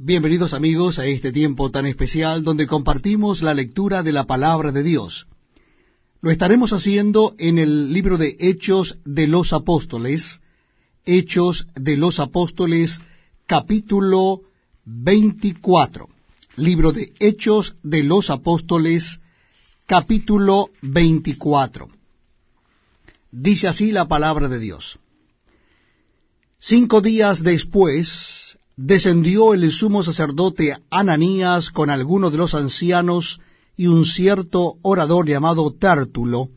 Bienvenidos amigos a este tiempo tan especial donde compartimos la lectura de la palabra de Dios. Lo estaremos haciendo en el libro de Hechos de los Apóstoles, Hechos de los Apóstoles, capítulo 24. Libro de Hechos de los Apóstoles, capítulo 24. Dice así la palabra de Dios. Cinco días después descendió el sumo sacerdote Ananías con algunos de los ancianos y un cierto orador llamado Tértulo,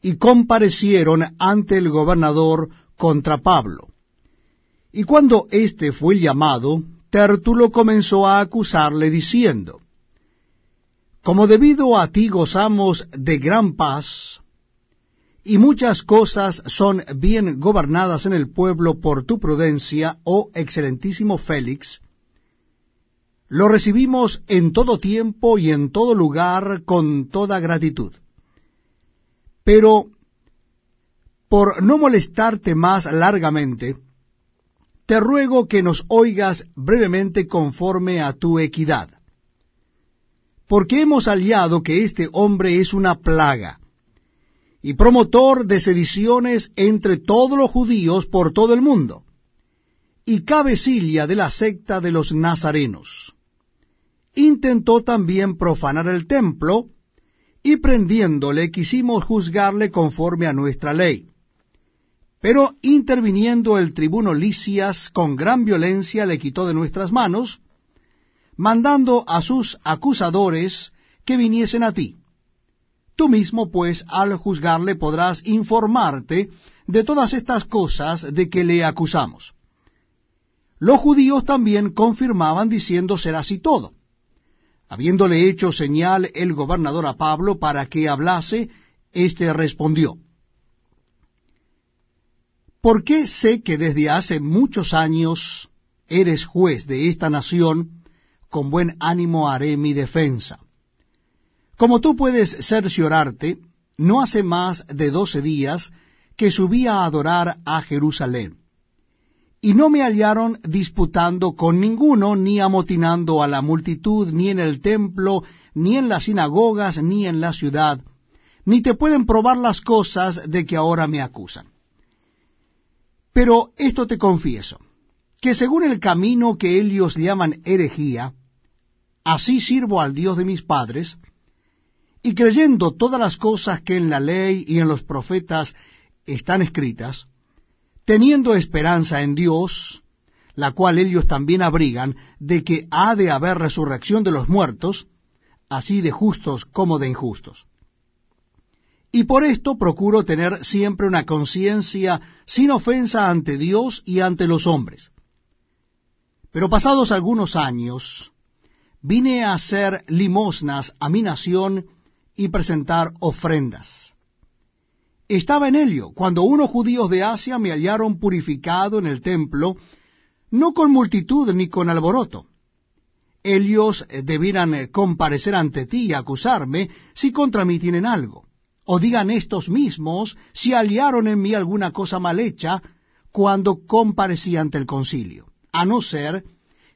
y comparecieron ante el gobernador contra Pablo. Y cuando éste fue llamado, Tértulo comenzó a acusarle diciendo, Como debido a ti gozamos de gran paz, y muchas cosas son bien gobernadas en el pueblo por tu prudencia, oh excelentísimo Félix, lo recibimos en todo tiempo y en todo lugar con toda gratitud. Pero, por no molestarte más largamente, te ruego que nos oigas brevemente conforme a tu equidad. Porque hemos hallado que este hombre es una plaga, y promotor de sediciones entre todos los judíos por todo el mundo, y cabecilla de la secta de los nazarenos. Intentó también profanar el templo, y prendiéndole quisimos juzgarle conforme a nuestra ley. Pero interviniendo el tribuno Licias con gran violencia le quitó de nuestras manos, mandando a sus acusadores que viniesen a ti Tú mismo, pues, al juzgarle podrás informarte de todas estas cosas de que le acusamos. Los judíos también confirmaban diciendo ser así todo. Habiéndole hecho señal el gobernador a Pablo para que hablase, éste respondió, ¿Por qué sé que desde hace muchos años eres juez de esta nación? Con buen ánimo haré mi defensa. Como tú puedes cerciorarte, no hace más de doce días que subí a adorar a Jerusalén. Y no me hallaron disputando con ninguno, ni amotinando a la multitud, ni en el templo, ni en las sinagogas, ni en la ciudad, ni te pueden probar las cosas de que ahora me acusan. Pero esto te confieso, que según el camino que ellos llaman herejía, así sirvo al Dios de mis padres, y creyendo todas las cosas que en la ley y en los profetas están escritas, teniendo esperanza en Dios, la cual ellos también abrigan, de que ha de haber resurrección de los muertos, así de justos como de injustos. Y por esto procuro tener siempre una conciencia sin ofensa ante Dios y ante los hombres. Pero pasados algunos años, vine a hacer limosnas a mi nación y presentar ofrendas. Estaba en ello cuando unos judíos de Asia me hallaron purificado en el templo, no con multitud ni con alboroto. Ellos debieran comparecer ante ti y acusarme si contra mí tienen algo. O digan estos mismos si hallaron en mí alguna cosa mal hecha cuando comparecí ante el concilio, a no ser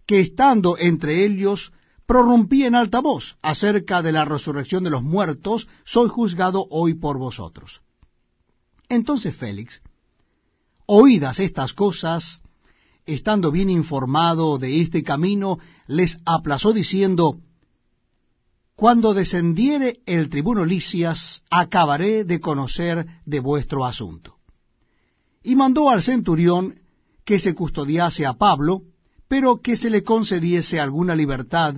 que estando entre ellos prorrumpí en alta voz acerca de la resurrección de los muertos, soy juzgado hoy por vosotros. Entonces Félix, oídas estas cosas, estando bien informado de este camino, les aplazó diciendo, Cuando descendiere el tribuno Licias, acabaré de conocer de vuestro asunto. Y mandó al centurión que se custodiase a Pablo, pero que se le concediese alguna libertad,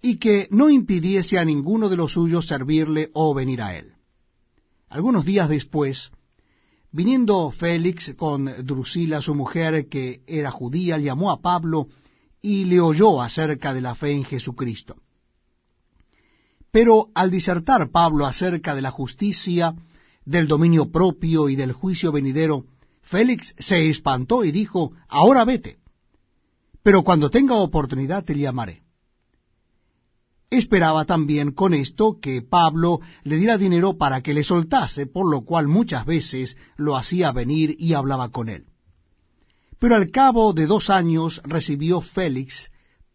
y que no impidiese a ninguno de los suyos servirle o venir a él. Algunos días después, viniendo Félix con Drusila, su mujer, que era judía, llamó a Pablo y le oyó acerca de la fe en Jesucristo. Pero al disertar Pablo acerca de la justicia, del dominio propio y del juicio venidero, Félix se espantó y dijo, Ahora vete, pero cuando tenga oportunidad te llamaré. Esperaba también con esto que Pablo le diera dinero para que le soltase, por lo cual muchas veces lo hacía venir y hablaba con él. Pero al cabo de dos años recibió Félix